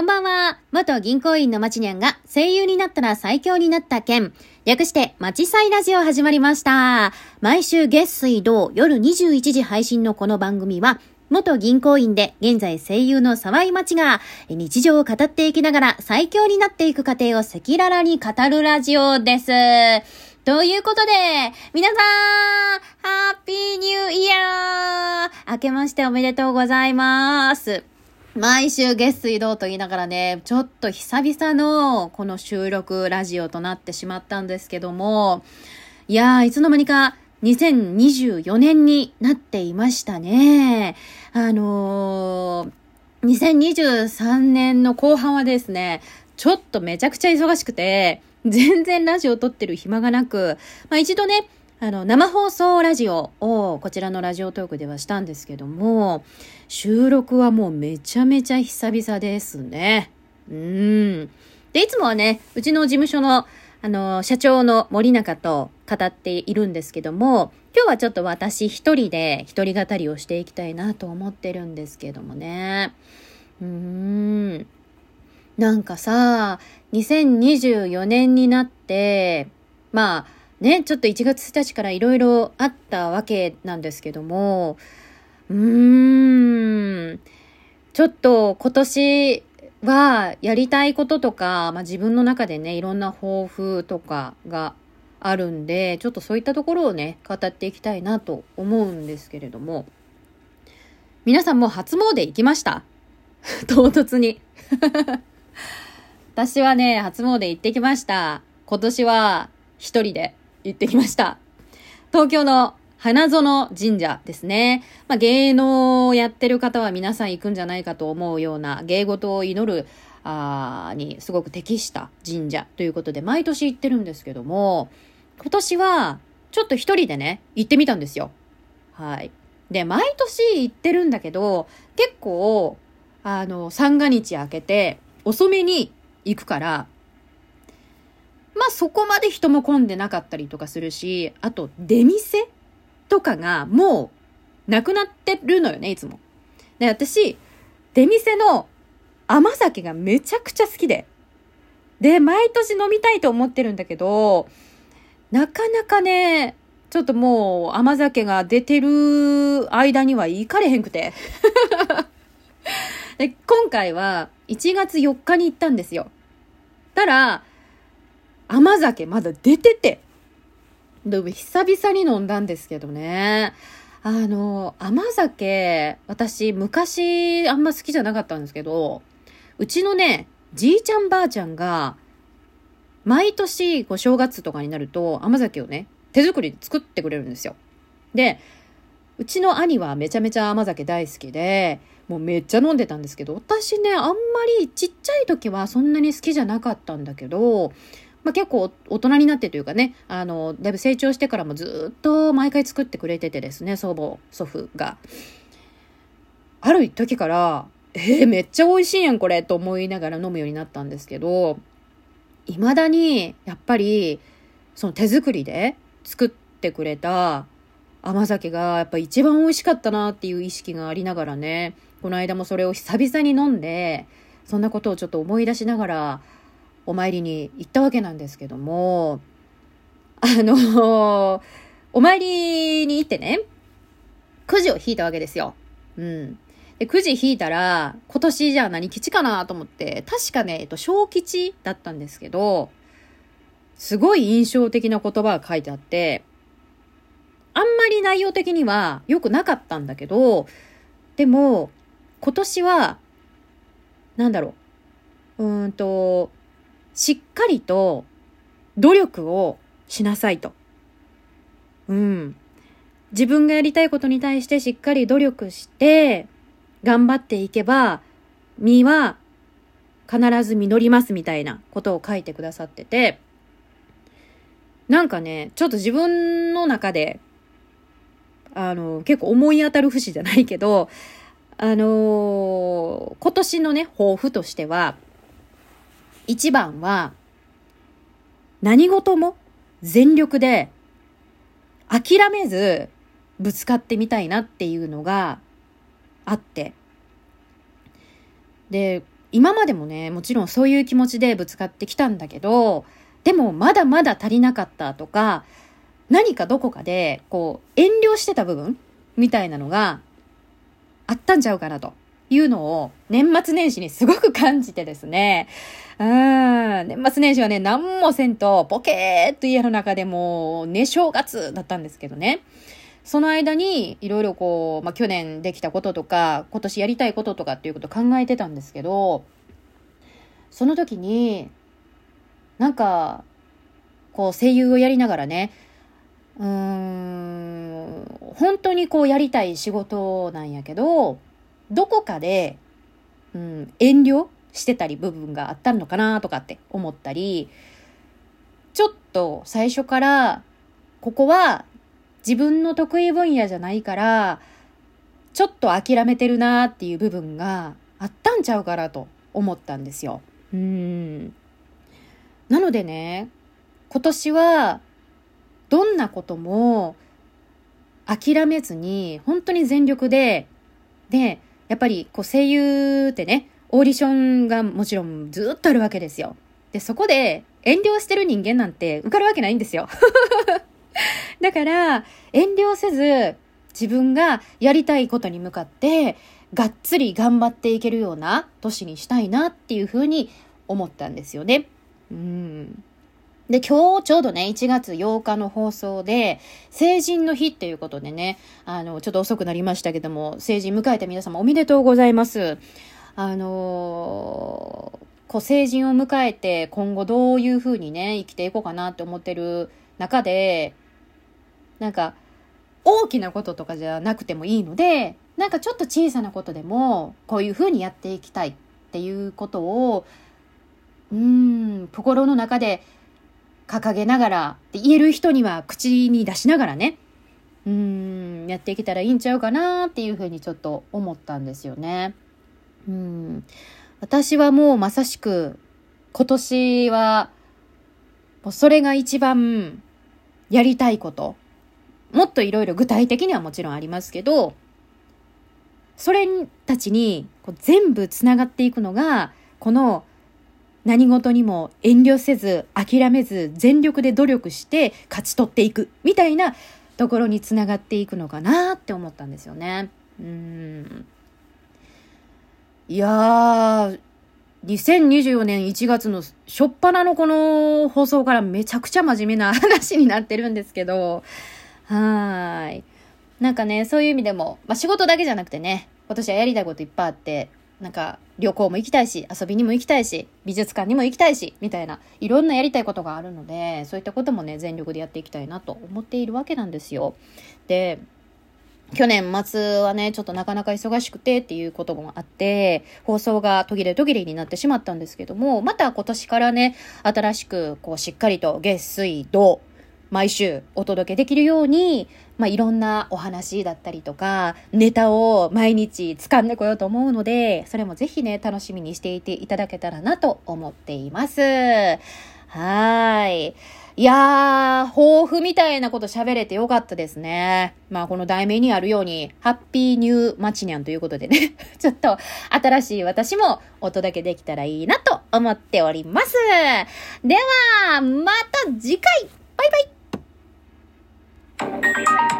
こんばんは。元銀行員のまちにゃんが声優になったら最強になった件。略して、まちさいラジオ始まりました。毎週月水土夜21時配信のこの番組は、元銀行員で現在声優の沢井町が日常を語っていきながら最強になっていく過程を赤裸々に語るラジオです。ということで、皆さん、ハッピーニューイヤー明けましておめでとうございます。毎週月水道と言いながらね、ちょっと久々のこの収録ラジオとなってしまったんですけども、いやー、いつの間にか2024年になっていましたね。あのー、2023年の後半はですね、ちょっとめちゃくちゃ忙しくて、全然ラジオ撮ってる暇がなく、まあ一度ね、あの、生放送ラジオをこちらのラジオトークではしたんですけども、収録はもうめちゃめちゃ久々ですね。うん。で、いつもはね、うちの事務所の、あの、社長の森中と語っているんですけども、今日はちょっと私一人で一人語りをしていきたいなと思ってるんですけどもね。うーん。なんかさ、2024年になって、まあね、ちょっと1月1日からいろいろあったわけなんですけども、うーん、ちょっと今年はやりたいこととか、まあ、自分の中でね、いろんな抱負とかがあるんで、ちょっとそういったところをね、語っていきたいなと思うんですけれども、皆さんも初詣行きました？唐突に。私はね、初詣行ってきました。今年は一人で。行ってきました。東京の花園神社ですね。まあ、芸能をやってる方は皆さん行くんじゃないかと思うような芸事を祈るあにすごく適した神社ということで毎年行ってるんですけども、今年はちょっと一人でね、行ってみたんですよ。はい。で、毎年行ってるんだけど、結構、あの、三が日明けて遅めに行くから、まあそこまで人も混んでなかったりとかするし、あと出店とかがもうなくなってるのよね、いつも。で、私、出店の甘酒がめちゃくちゃ好きで。で、毎年飲みたいと思ってるんだけど、なかなかね、ちょっともう甘酒が出てる間には行かれへんくて。で今回は1月4日に行ったんですよ。たら、甘酒まだ出てて。でも久々に飲んだんですけどね。あの、甘酒、私昔あんま好きじゃなかったんですけど、うちのね、じいちゃんばあちゃんが、毎年、こう、正月とかになると甘酒をね、手作りで作ってくれるんですよ。で、うちの兄はめちゃめちゃ甘酒大好きで、もうめっちゃ飲んでたんですけど、私ね、あんまりちっちゃい時はそんなに好きじゃなかったんだけど、まあ、結構大人になってというかね、あの、だいぶ成長してからもずっと毎回作ってくれててですね、祖母、祖父が。ある時から、えー、めっちゃ美味しいやん、これ、と思いながら飲むようになったんですけど、未だに、やっぱり、その手作りで作ってくれた甘酒がやっぱ一番美味しかったなっていう意識がありながらね、この間もそれを久々に飲んで、そんなことをちょっと思い出しながら、お参りに行ったわけなんですけども、あの、お参りに行ってね、くじを引いたわけですよ。うん。で、くじ引いたら、今年じゃあ何吉かなと思って、確かね、えっと、小吉だったんですけど、すごい印象的な言葉が書いてあって、あんまり内容的には良くなかったんだけど、でも、今年は、なんだろう。うーんと、しっかりと努力をしなさいと。うん。自分がやりたいことに対してしっかり努力して、頑張っていけば、実は必ず実りますみたいなことを書いてくださってて、なんかね、ちょっと自分の中で、あの、結構思い当たる節じゃないけど、あのー、今年のね、抱負としては、一番は、何事も全力で諦めずぶつかってみたいなっていうのがあって。で、今までもね、もちろんそういう気持ちでぶつかってきたんだけど、でもまだまだ足りなかったとか、何かどこかで、こう、遠慮してた部分みたいなのがあったんちゃうかなというのを年末年始にすごく感じてですね。うん、年末年始はね、何もせんと、ポケーっと家の中でも、ね、正月だったんですけどね。その間に、いろいろこう、まあ、去年できたこととか、今年やりたいこととかっていうことを考えてたんですけど、その時に、なんか、こう、声優をやりながらね、うーん、本当にこうやりたい仕事なんやけど、どこかで、うん、遠慮してたり部分があったのかなとかって思ったり、ちょっと最初から、ここは自分の得意分野じゃないから、ちょっと諦めてるなっていう部分があったんちゃうかなと思ったんですよ。うん。なのでね、今年は、どんなことも諦めずに、本当に全力で、で、やっぱりこう声優ってね、オーディションがもちろんずっとあるわけですよ。で、そこで遠慮してる人間なんて受かるわけないんですよ。だから、遠慮せず、自分がやりたいことに向かって、がっつり頑張っていけるような年にしたいなっていうふうに思ったんですよね。うん。で、今日ちょうどね、1月8日の放送で、成人の日っていうことでね、あの、ちょっと遅くなりましたけども、成人迎えた皆様おめでとうございます。あのこう、成人を迎えて今後どういうふうにね、生きていこうかなって思ってる中で、なんか、大きなこととかじゃなくてもいいので、なんかちょっと小さなことでも、こういうふうにやっていきたいっていうことを、うん、心の中で掲げながら、で言える人には口に出しながらね、うん、やっていけたらいいんちゃうかなっていうふうにちょっと思ったんですよね。うん、私はもうまさしく今年はもうそれが一番やりたいこと。もっといろいろ具体的にはもちろんありますけど、それたちにこう全部つながっていくのが、この何事にも遠慮せず、諦めず、全力で努力して勝ち取っていく、みたいなところにつながっていくのかなって思ったんですよね。うん。いや、2024年1月の初っ端のこの放送からめちゃくちゃ真面目な話になってるんですけど、はい。なんかね、そういう意味でも、まあ仕事だけじゃなくてね、今年はやりたいこといっぱいあって、なんか旅行も行きたいし、遊びにも行きたいし、美術館にも行きたいし、みたいな、いろんなやりたいことがあるので、そういったこともね、全力でやっていきたいなと思っているわけなんですよ。で、去年末はね、ちょっとなかなか忙しくてっていうこともあって、放送が途切れ途切れになってしまったんですけども、また今年からね、新しくこうしっかりと月水土、毎週お届けできるように、まあ、いろんなお話だったりとか、ネタを毎日掴んでこようと思うので、それもぜひね、楽しみにしていていただけたらなと思っています。はい。いやー、抱負みたいなこと喋れてよかったですね。まあ、この題名にあるように、ハッピーニューマチニャンということでね、ちょっと新しい私もお届けできたらいいなと思っております。では、また次回バイバイ Thank you.